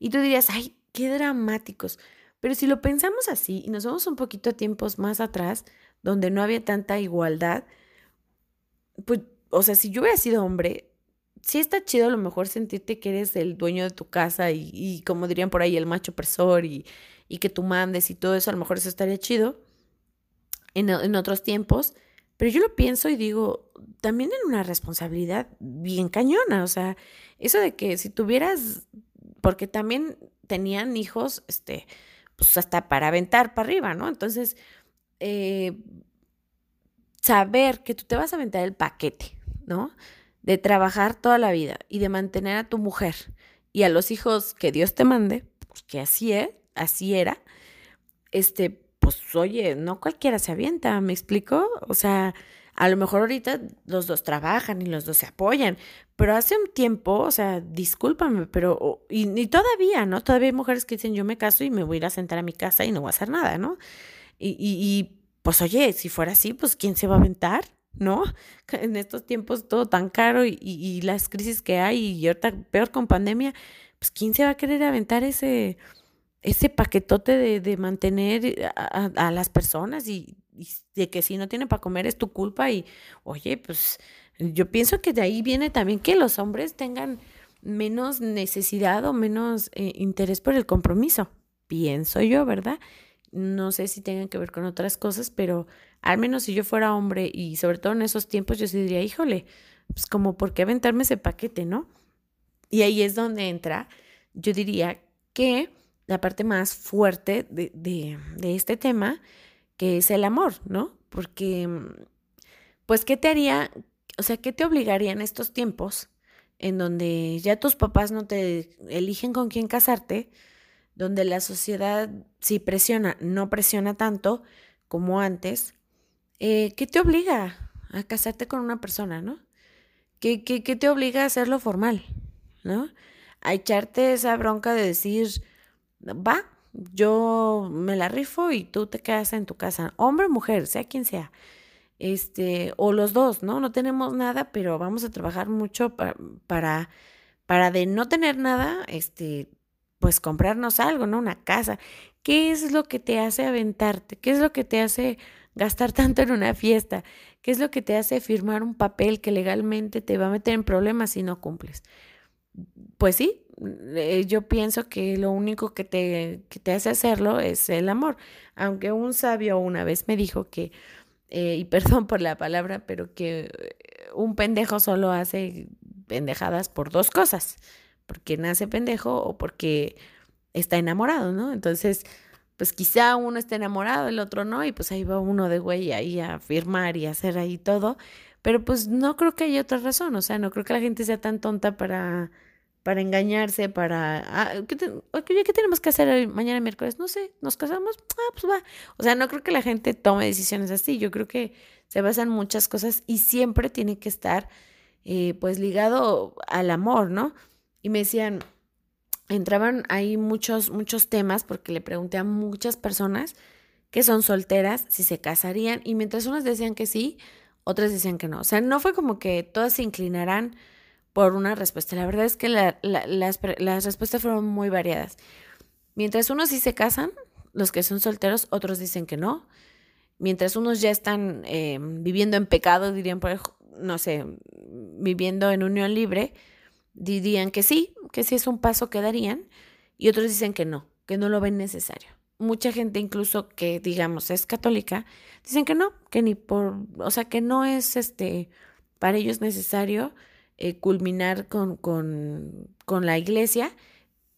Y tú dirías, ay, qué dramáticos. Pero si lo pensamos así y nos vamos un poquito a tiempos más atrás, donde no había tanta igualdad, pues, o sea, si yo hubiera sido hombre, sí está chido a lo mejor sentirte que eres el dueño de tu casa y, como dirían por ahí, el macho opresor y, y, que tú mandes y todo eso, a lo mejor eso estaría chido en, en otros tiempos. Pero yo lo pienso y digo, también en una responsabilidad bien cañona, o sea, eso de que si tuvieras porque también tenían hijos, este, pues hasta para aventar para arriba, ¿no? Entonces, eh, saber que tú te vas a aventar el paquete, ¿no? De trabajar toda la vida y de mantener a tu mujer y a los hijos que Dios te mande, porque así es, así era, este, pues oye, no cualquiera se avienta, ¿me explico? O sea, a lo mejor ahorita los dos trabajan y los dos se apoyan, pero hace un tiempo, o sea, discúlpame, pero, y, todavía, ¿no? Todavía hay mujeres que dicen, yo me caso y me voy a ir a sentar a mi casa y no voy a hacer nada, ¿no? Y, y, pues oye, si fuera así, pues ¿quién se va a aventar? ¿No? En estos tiempos todo tan caro y, y las crisis que hay y ahorita peor con pandemia, pues ¿quién se va a querer aventar ese, ese paquetote de, de mantener a, a, las personas y, de que si no tienen para comer es tu culpa y oye, pues yo pienso que de ahí viene también que los hombres tengan menos necesidad o menos eh, interés por el compromiso. Pienso yo, ¿verdad? No sé si tengan que ver con otras cosas, pero al menos si yo fuera hombre y sobre todo en esos tiempos, yo sí diría, híjole, pues como por qué aventarme ese paquete, ¿no? Y ahí es donde entra, yo diría que la parte más fuerte de, de, de este tema que es el amor, ¿no? Porque, pues, ¿qué te haría, o sea, qué te obligaría en estos tiempos en donde ya tus papás no te eligen con quién casarte, donde la sociedad sí presiona, no presiona tanto como antes, eh, ¿qué te obliga a casarte con una persona, ¿no? ¿Qué, qué, qué te obliga a hacerlo formal, ¿no? A echarte esa bronca de decir, va, yo me la rifo y tú te quedas en tu casa, hombre o mujer, sea quien sea. Este, o los dos, ¿no? No tenemos nada, pero vamos a trabajar mucho para, para, para de no tener nada, este, pues comprarnos algo, ¿no? Una casa. ¿Qué es lo que te hace aventarte? ¿Qué es lo que te hace gastar tanto en una fiesta? ¿Qué es lo que te hace firmar un papel que legalmente te va a meter en problemas si no cumples? Pues sí, yo pienso que lo único que te, que te hace hacerlo es el amor. Aunque un sabio una vez me dijo que, eh, y perdón por la palabra, pero que eh, un pendejo solo hace pendejadas por dos cosas, porque nace pendejo o porque está enamorado, ¿no? Entonces, pues quizá uno está enamorado, el otro no, y pues ahí va uno de güey ahí a firmar y hacer ahí todo, pero pues no creo que haya otra razón, o sea, no creo que la gente sea tan tonta para para engañarse, para, ah, ¿qué, ¿qué tenemos que hacer mañana miércoles? No sé, ¿nos casamos? Ah, pues va. O sea, no creo que la gente tome decisiones así, yo creo que se basan muchas cosas y siempre tiene que estar eh, pues ligado al amor, ¿no? Y me decían, entraban ahí muchos, muchos temas porque le pregunté a muchas personas que son solteras si se casarían y mientras unas decían que sí, otras decían que no. O sea, no fue como que todas se inclinarán por una respuesta. La verdad es que las, respuestas fueron muy variadas. Mientras unos sí se casan, los que son solteros, otros dicen que no. Mientras unos ya están eh, viviendo en pecado, dirían, por, no sé, viviendo en unión libre, dirían que sí, que sí es un paso que darían. Y otros dicen que no, que no lo ven necesario. Mucha gente incluso que, digamos, es católica, dicen que no, que ni por, o sea, que no es este, para ellos necesario eh, culminar con, con, con la iglesia,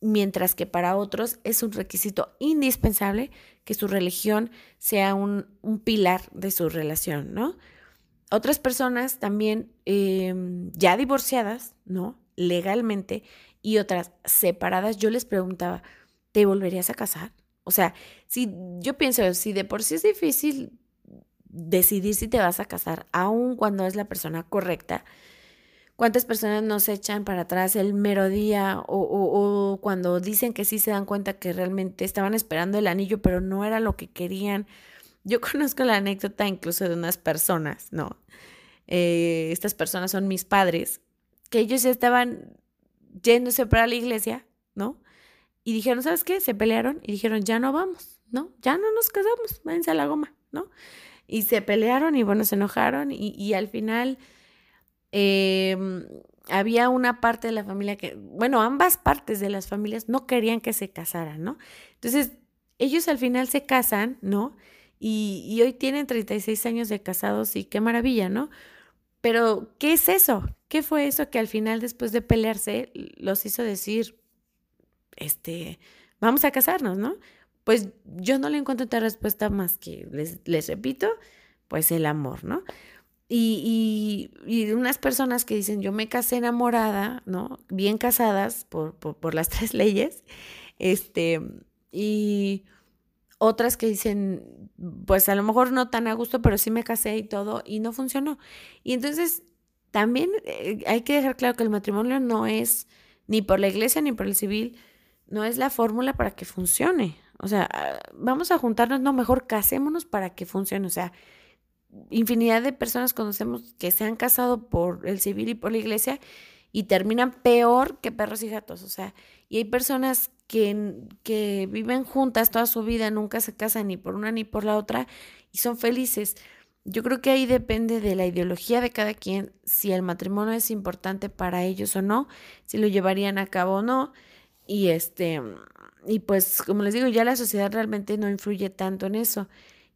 mientras que para otros es un requisito indispensable que su religión sea un, un pilar de su relación, ¿no? Otras personas también em, ya divorciadas, ¿no? Legalmente, y otras separadas, yo les preguntaba, ¿te volverías a casar? O sea, si yo pienso, si de por sí es difícil decidir si te vas a casar, aun cuando es la persona correcta, ¿cuántas personas nos echan para atrás el mero día o, o, cuando dicen que sí se dan cuenta que realmente estaban esperando el anillo, pero no era lo que querían? Yo conozco la anécdota incluso de unas personas, ¿no? Eh, estas personas son mis padres, que ellos ya estaban yéndose para la iglesia, ¿no? Y dijeron, ¿sabes qué? Se pelearon y dijeron, ya no vamos, ¿no? Ya no nos casamos, váyanse a la goma, ¿no? Y se pelearon y bueno, se enojaron y, y al final em, había una parte de la familia que, bueno, ambas partes de las familias no querían que se casaran, ¿no? Entonces, ellos al final se casan, ¿no? Y, y hoy tienen 36 años de casados y qué maravilla, ¿no? Pero, ¿qué es eso? ¿Qué fue eso que al final, después de pelearse, los hizo decir, este, vamos a casarnos, ¿no? Pues yo no le encuentro otra respuesta más que, les, les repito, pues el amor, ¿no? Y, y, y, unas personas que dicen, yo me casé enamorada, ¿no? Bien casadas por, por, por las tres leyes, este, y otras que dicen, pues a lo mejor no tan a gusto, pero sí me casé y todo, y no funcionó. Y entonces, también eh, hay que dejar claro que el matrimonio no es ni por la iglesia ni por el civil, no es la fórmula para que funcione. O sea, ah, vamos a juntarnos, no, mejor casémonos para que funcione. O sea, infinidad de personas conocemos que se han casado por el civil y por la iglesia y terminan peor que perros y gatos. O sea, y hay personas que, que viven juntas toda su vida, nunca se casan ni por una ni por la otra y son felices. Yo creo que ahí depende de la ideología de cada quien, si el matrimonio es importante para ellos o no, si lo llevarían a cabo o no. Y este, y pues como les digo, ya la sociedad realmente no influye tanto en eso.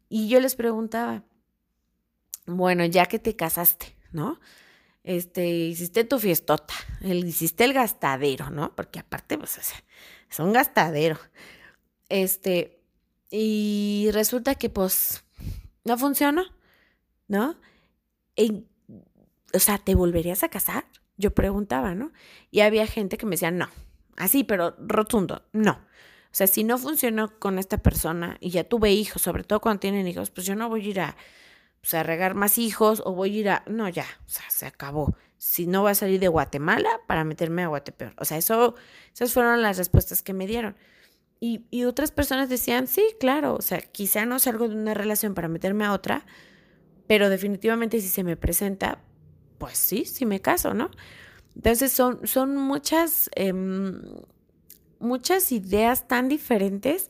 Y yo les preguntaba, bueno, ya que te casaste, ¿no? Este, hiciste tu fiestota, el, hiciste el gastadero, ¿no? Porque aparte, pues, es un gastadero. Este, y resulta que, pues, no funcionó, ¿no? o sea, ¿te volverías a casar? Yo preguntaba, ¿no? Y había gente que me decía, no, Así, pero rotundo, no. O sea, si no funcionó con esta persona y ya tuve hijos, sobre todo cuando tienen hijos, pues yo no voy a ir a, pues, a regar más hijos o voy a ir a... No, ya, o sea, se acabó. Si no voy a salir de Guatemala para meterme a Guatepeor. O sea, eso, esas fueron las respuestas que me dieron. Y, y otras personas decían, sí, claro, o sea, quizá no salgo de una relación para meterme a otra, pero definitivamente si se me presenta, pues sí, sí me caso, ¿no? Entonces son, son muchas, em, muchas ideas tan diferentes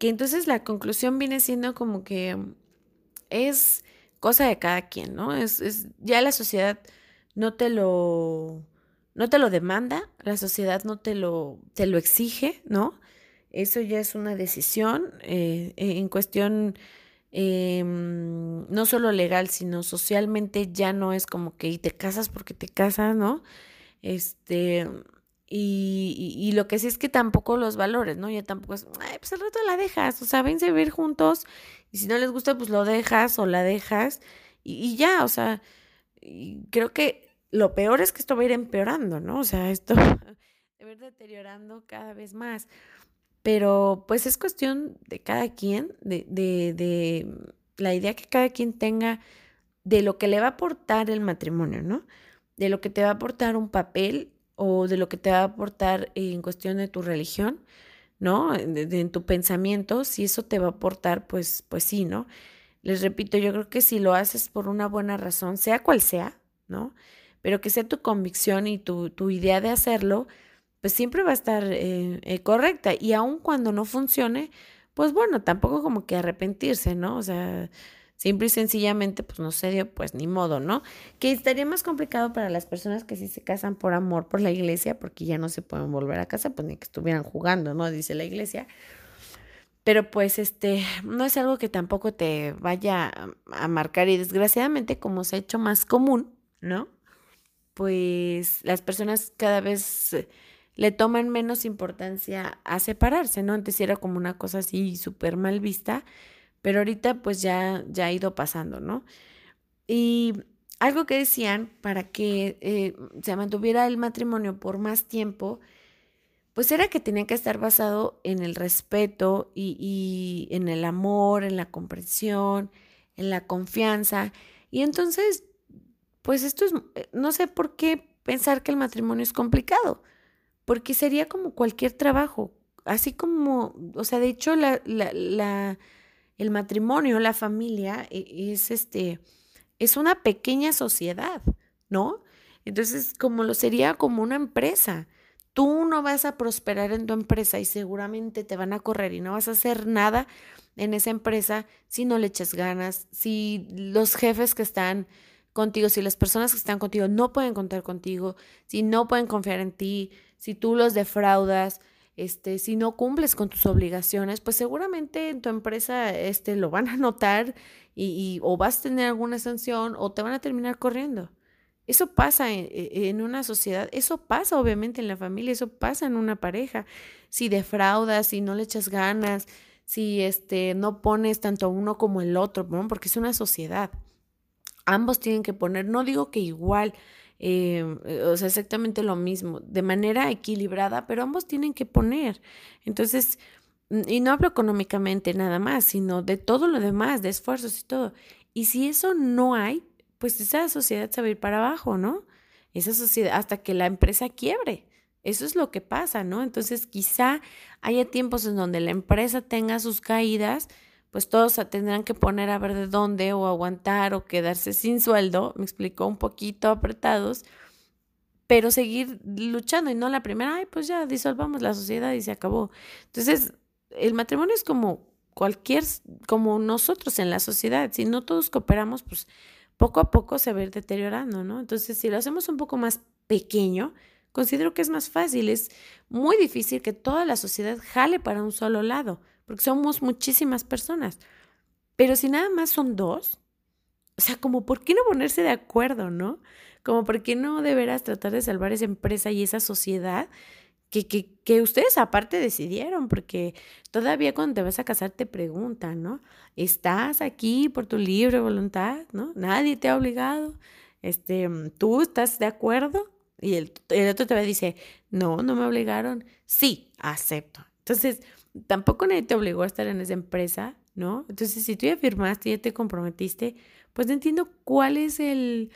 que entonces la conclusión viene siendo como que es cosa de cada quien, ¿no? Es, es, ya la sociedad no te lo, no te lo demanda, la sociedad no te lo, te lo exige, ¿no? Eso ya es una decisión eh, en cuestión eh, no solo legal, sino socialmente ya no es como que te casas porque te casas, ¿no? Este, y, lo que sí es que tampoco los valores, ¿no? Ya tampoco es, Ay, pues al rato la dejas, o sea, vense a vivir juntos y si no les gusta, pues lo dejas o la dejas y, y ya, o sea, creo que lo peor es que esto va a ir empeorando, ¿no? O sea, esto va a ir deteriorando cada vez más. Pero pues es cuestión de cada quien, de, de, de la idea que cada quien tenga de lo que le va a aportar el matrimonio, ¿no? de lo que te va a aportar un papel o de lo que te va a aportar en cuestión de tu religión, ¿no? En tu pensamiento, si eso te va a aportar, pues, pues sí, ¿no? Les repito, yo creo que si lo haces por una buena razón, sea cual sea, ¿no? Pero que sea tu convicción y tu, tu idea de hacerlo, pues siempre va a estar eh, eh, correcta. Y aun cuando no funcione, pues bueno, tampoco como que arrepentirse, ¿no? O sea, Simple y sencillamente, pues no se dio, pues ni modo, ¿no? Que estaría más complicado para las personas que sí se casan por amor por la iglesia, porque ya no se pueden volver a casa, pues ni que estuvieran jugando, ¿no? Dice la iglesia. Pero pues este, no es algo que tampoco te vaya a marcar y desgraciadamente como se ha hecho más común, ¿no? pues las personas cada vez le toman menos importancia a separarse, ¿no? Antes era como una cosa así súper mal vista, pero ahorita pues ya, ya ha ido pasando, ¿no? Y algo que decían para que eh, se mantuviera el matrimonio por más tiempo, pues era que tenía que estar basado en el respeto y, en el amor, en la comprensión, en la confianza. Y entonces, pues esto es, eh, no sé por qué pensar que el matrimonio es complicado porque sería como cualquier trabajo, así como, o sea, de hecho, la, la, el matrimonio, la familia, e, es este, es una pequeña sociedad, ¿no? Entonces, como lo sería como una empresa. Tú no vas a prosperar en tu empresa y seguramente te van a correr y no vas a hacer nada en esa empresa si no le echas ganas, si los jefes que están contigo, si las personas que están contigo no pueden contar contigo, si no pueden confiar en ti, si tú los defraudas, este, si no cumples con tus obligaciones, pues seguramente en tu empresa este, lo van a notar y, o vas a tener alguna sanción o te van a terminar corriendo. Eso pasa en, e, en, una sociedad, eso pasa obviamente en la familia, eso pasa en una pareja. Si defraudas, si no le echas ganas, si este, no pones tanto uno como el otro, porque es una sociedad. Ambos tienen que poner, no digo que igual, eh, o sea, exactamente lo mismo, de manera equilibrada, pero ambos tienen que poner. Entonces, y no hablo económicamente nada más, sino de todo lo demás, de esfuerzos y todo. Y si eso no hay, pues esa sociedad se va a ir para abajo, ¿no? Esa sociedad, hasta que la empresa quiebre. Eso es lo que pasa, ¿no? Entonces, quizá haya tiempos en donde la empresa tenga sus caídas, pues todos tendrán que poner a ver de dónde o aguantar o quedarse sin sueldo, me explicó un poquito apretados, pero seguir luchando y no la primera, ay, pues ya disolvamos la sociedad y se acabó. Entonces, el matrimonio es como cualquier, como nosotros en la sociedad, si no todos cooperamos, pues poco a poco se va a ir deteriorando, ¿no? Entonces, si lo hacemos un poco más pequeño, considero que es más fácil, es muy difícil que toda la sociedad jale para un solo lado porque somos muchísimas personas. Pero si nada más son dos, o sea, como por qué no ponerse de acuerdo, ¿no? Como por qué no deberás tratar de salvar esa empresa y esa sociedad que, que, ustedes aparte decidieron, porque todavía cuando te vas a casar te preguntan, ¿no? ¿Estás aquí por tu libre voluntad? ¿No? Nadie te ha obligado. Este, ¿Tú estás de acuerdo? Y el, el otro te dice, no, no me obligaron. Sí, acepto. Entonces, tampoco nadie te obligó a estar en esa empresa, ¿no? Entonces, si tú ya firmaste, ya te comprometiste, pues no entiendo cuál es el,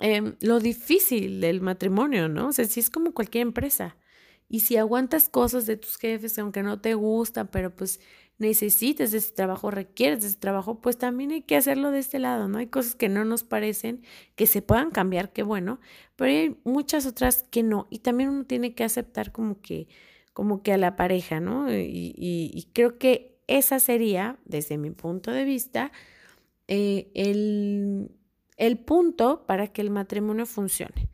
em, lo difícil del matrimonio, ¿no? O sea, si es como cualquier empresa. Y si aguantas cosas de tus jefes, aunque no te gustan, pero pues necesitas ese trabajo, requieres de ese trabajo, pues también hay que hacerlo de este lado, ¿no? Hay cosas que no nos parecen, que se puedan cambiar, qué bueno, pero hay muchas otras que no. Y también uno tiene que aceptar como que como que a la pareja, ¿no? Y, creo que esa sería, desde mi punto de vista, eh, el, el punto para que el matrimonio funcione,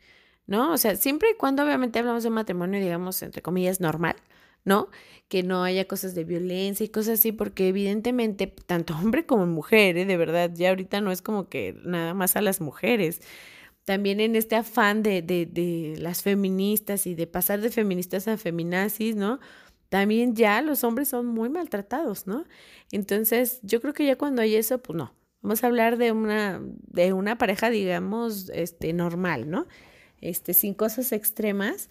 ¿no? O sea, siempre y cuando obviamente hablamos de matrimonio, digamos, entre comillas, normal, ¿no? Que no haya cosas de violencia y cosas así, porque evidentemente, tanto hombre como mujer, ¿eh? de verdad, ya ahorita no es como que nada más a las mujeres también en este afán de, de, de, las feministas y de pasar de feministas a feminazis, ¿no? También ya los hombres son muy maltratados, ¿no? Entonces, yo creo que ya cuando hay eso, pues no. Vamos a hablar de una, de una pareja, digamos, este, normal, ¿no? Este, sin cosas extremas.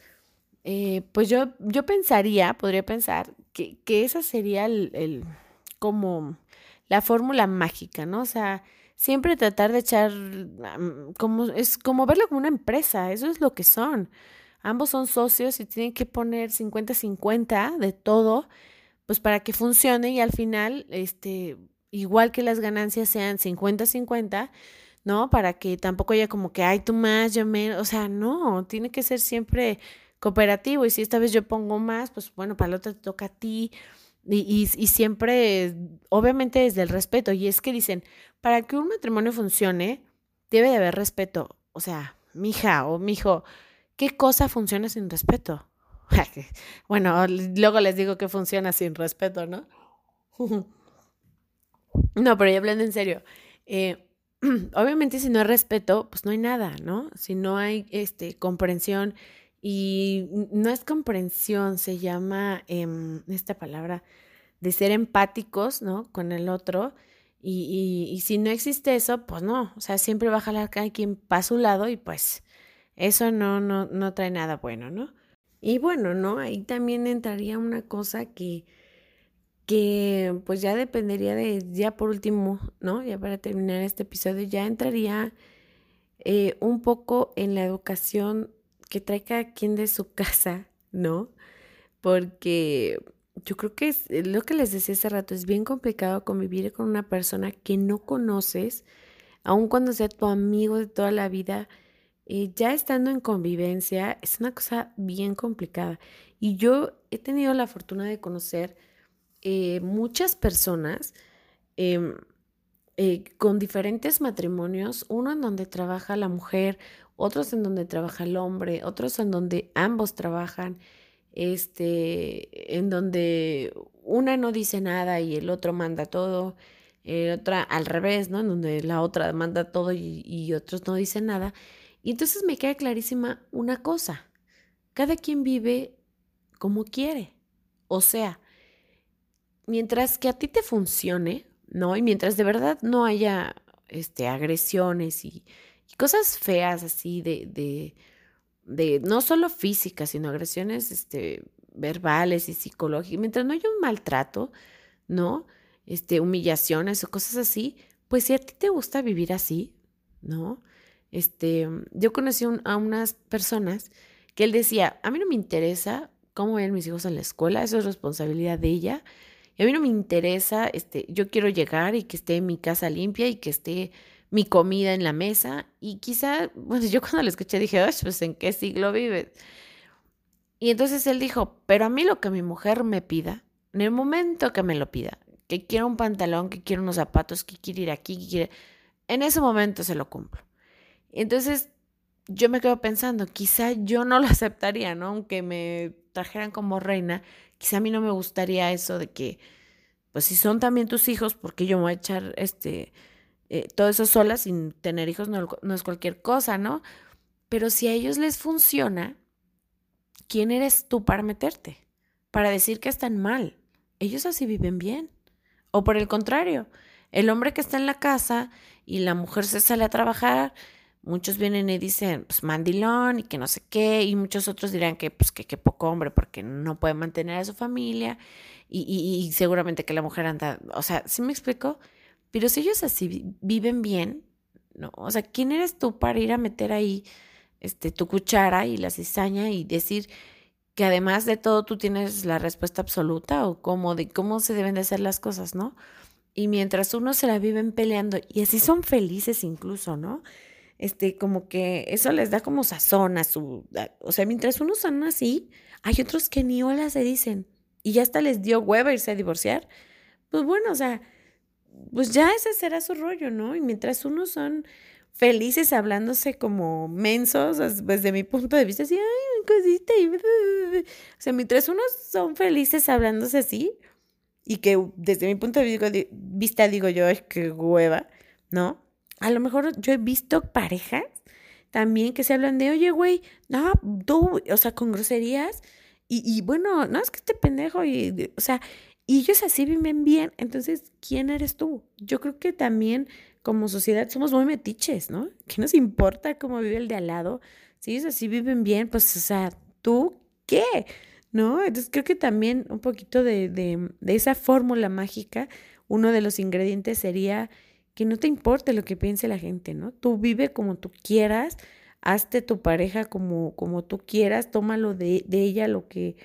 Eh, pues yo, yo pensaría, podría pensar, que, que esa sería el, el como la fórmula mágica, ¿no? O sea, siempre tratar de echar, como, es como verlo como una empresa, eso es lo que son. Ambos son socios y tienen que poner 50-50 de todo, pues para que funcione y al final, este, igual que las ganancias sean 50-50, ¿no? Para que tampoco haya como que, hay tú más, yo menos, o sea, no, tiene que ser siempre cooperativo y si esta vez yo pongo más, pues bueno, para la otra te toca a ti. Y, y, siempre, obviamente desde el respeto, y es que dicen, para que un matrimonio funcione, debe de haber respeto. O sea, mija o mijo, ¿qué cosa funciona sin respeto? bueno, luego les digo que funciona sin respeto, ¿no? no, pero ya hablando en serio. Eh, obviamente si no hay respeto, pues no hay nada, ¿no? Si no hay este, comprensión y no es comprensión, se llama em, esta palabra de ser empáticos, ¿no? Con el otro. Y, y, si no existe eso, pues no, o sea, siempre va a jalar cada quien para su lado y pues eso no, no, no trae nada bueno, ¿no? Y bueno, ¿no? Ahí también entraría una cosa que, que pues ya dependería de, ya por último, ¿no? Ya para terminar este episodio, ya entraría eh, un poco en la educación que trae cada quien de su casa, ¿no? Porque yo creo que es lo que les decía hace rato, es bien complicado convivir con una persona que no conoces, aun cuando sea tu amigo de toda la vida, eh, ya estando en convivencia, es una cosa bien complicada. Y yo he tenido la fortuna de conocer eh, muchas personas em, eh, con diferentes matrimonios, uno en donde trabaja la mujer, otros en donde trabaja el hombre, otros en donde ambos trabajan, este, en donde una no dice nada y el otro manda todo, eh, otra al revés, ¿no? En donde la otra manda todo y, y otros no dicen nada. Y entonces me queda clarísima una cosa, cada quien vive como quiere, o sea, mientras que a ti te funcione, ¿no? Y mientras de verdad no haya este, agresiones y, cosas feas así de, de, de, no solo físicas, sino agresiones este, verbales y psicológicas, mientras no haya un maltrato, ¿no? Este, humillaciones o cosas así, pues si a ti te gusta vivir así, ¿no? Este, yo conocí a unas personas que él decía, a mí no me interesa cómo ven mis hijos en la escuela, eso es responsabilidad de ella, y a mí no me interesa, este, yo quiero llegar y que esté mi casa limpia y que esté mi comida en la mesa. Y quizá, bueno, yo cuando lo escuché dije, pues ¿en qué siglo vives? Y entonces él dijo, pero a mí lo que mi mujer me pida, en el momento que me lo pida, que quiero un pantalón, que quiero unos zapatos, que quiere ir aquí, que quiere, en ese momento se lo cumplo. Entonces yo me quedo pensando, quizá yo no lo aceptaría, ¿no? Aunque me trajeran como reina, Quizá a mí no me gustaría eso de que, pues si son también tus hijos, porque yo me voy a echar este, eh, todo eso sola sin tener hijos, no, es cualquier cosa, ¿no? Pero si a ellos les funciona, ¿quién eres tú para meterte? Para decir que están mal. Ellos así viven bien. O por el contrario, el hombre que está en la casa y la mujer se sale a trabajar Muchos vienen y dicen, pues mandilón y que no sé qué, y muchos otros dirán que, pues, que, poco hombre porque no puede mantener a su familia y, y, seguramente que la mujer anda, o sea, ¿sí me explico? Pero si ellos así viven bien, ¿no? O sea, ¿quién eres tú para ir a meter ahí este, tu cuchara y la cizaña y decir que además de todo tú tienes la respuesta absoluta o cómo, de cómo se deben de hacer las cosas, ¿no? Y mientras uno se la viven peleando, y así son felices incluso, ¿no? este, como que eso les da como sazón a su, o sea, mientras unos son así, hay otros que ni hola se dicen y ya hasta les dio hueva irse a divorciar. Pues bueno, o sea, pues ya ese será su rollo, ¿no? Y mientras unos son felices hablándose como mensos, desde mi punto de vista, así, ay, cosita, y... o sea, mientras unos son felices hablándose así, y que desde mi punto de vista digo yo, es que hueva, ¿no? a lo mejor yo he visto parejas también que se hablan de, oye, güey, no, tú, o sea, con groserías. Y, y bueno, no es que este pendejo, y, o sea, y ellos así viven bien. Entonces, ¿quién eres tú? Yo creo que también como sociedad somos muy metiches, ¿no? ¿Qué nos importa cómo vive el de al lado? Si ellos así viven bien, pues, o sea, ¿tú qué? ¿No? Entonces, creo que también un poquito de, de, de esa fórmula mágica, uno de los ingredientes sería que no te importe lo que piense la gente, ¿no? Tú vive como tú quieras, hazte tu pareja como, como tú quieras, tómalo de, de ella lo que,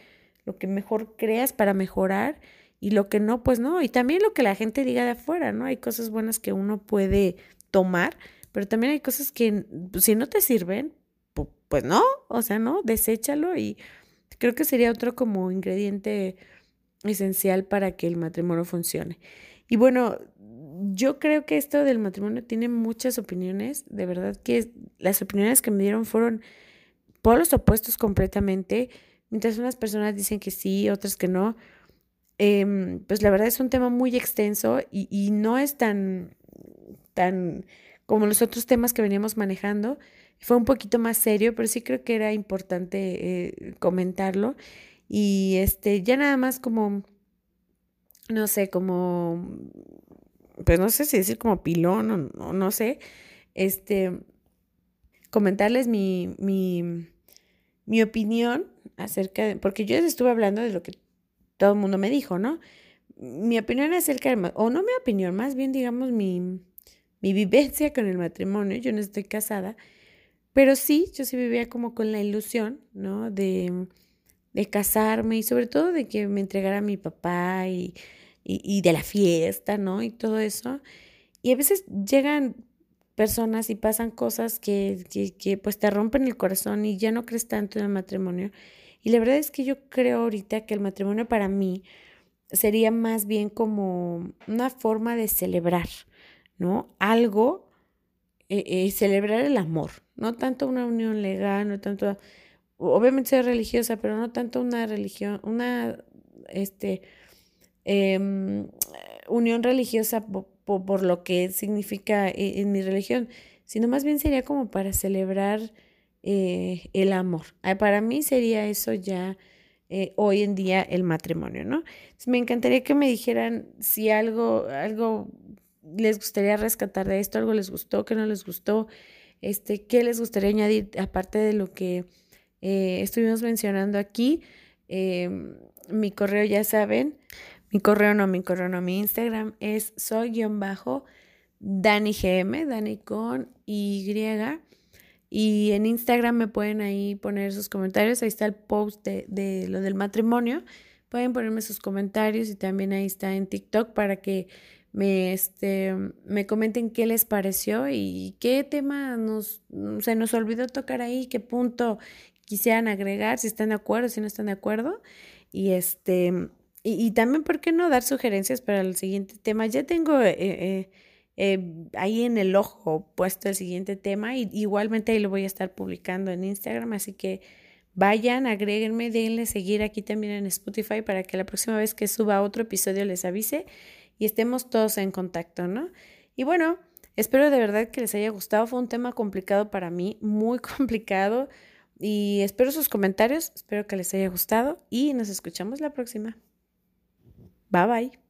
lo que mejor creas para mejorar y lo que no, pues no. Y también lo que la gente diga de afuera, ¿no? Hay cosas buenas que uno puede tomar, pero también hay cosas que pues, si no te sirven, pues no, o sea, no, deséchalo y creo que sería otro como ingrediente esencial para que el matrimonio funcione. Y bueno, yo creo que esto del matrimonio tiene muchas opiniones, de verdad que las opiniones que me dieron fueron por los opuestos completamente, mientras unas personas dicen que sí, otras que no. Em, pues la verdad es un tema muy extenso y, y, no es tan, tan como los otros temas que veníamos manejando. Fue un poquito más serio, pero sí creo que era importante eh, comentarlo. Y este, ya nada más como, no sé, como, pues no sé si decir como pilón o, no sé, este, comentarles mi, mi, mi opinión acerca de, porque yo estuve hablando de lo que todo el mundo me dijo, ¿no? Mi opinión acerca de, o no mi opinión, más bien digamos mi, mi vivencia con el matrimonio, yo no estoy casada, pero sí, yo sí vivía como con la ilusión, ¿no? De, de casarme y sobre todo de que me entregara a mi papá y, y, de la fiesta, ¿no? Y todo eso. Y a veces llegan personas y pasan cosas que, que, que, pues te rompen el corazón y ya no crees tanto en el matrimonio. Y la verdad es que yo creo ahorita que el matrimonio para mí sería más bien como una forma de celebrar, ¿no? Algo, eh, eh, celebrar el amor, no tanto una unión legal, no tanto obviamente ser religiosa, pero no tanto una religión, una este, em, unión religiosa por, lo que significa e, en, mi religión, sino más bien sería como para celebrar eh, el amor. Para mí sería eso ya eh, hoy en día el matrimonio, ¿no? me encantaría que me dijeran si algo, algo les gustaría rescatar de esto, algo les gustó, que no les gustó, este, qué les gustaría añadir aparte de lo que eh, estuvimos mencionando aquí. Mi correo ya saben, mi correo no, mi correo no, mi Instagram es soy-dani gm, Dani con Y. Y en Instagram me pueden ahí poner sus comentarios. Ahí está el post de, de, lo del matrimonio. Pueden ponerme sus comentarios y también ahí está en TikTok para que me, este, me comenten qué les pareció y qué tema nos, se nos olvidó tocar ahí, qué punto quisieran agregar, si están de acuerdo, si no están de acuerdo. Y este, y, también, ¿por qué no dar sugerencias para el siguiente tema? Ya tengo eh, eh, eh, ahí en el ojo puesto el siguiente tema y igualmente ahí lo voy a estar publicando en Instagram, así que vayan, agréguenme, denle seguir aquí también en Spotify para que la próxima vez que suba otro episodio les avise y estemos todos en contacto, ¿no? Y bueno, espero de verdad que les haya gustado. Fue un tema complicado para mí, muy complicado. Y espero sus comentarios, espero que les haya gustado y nos escuchamos la próxima. Bye bye.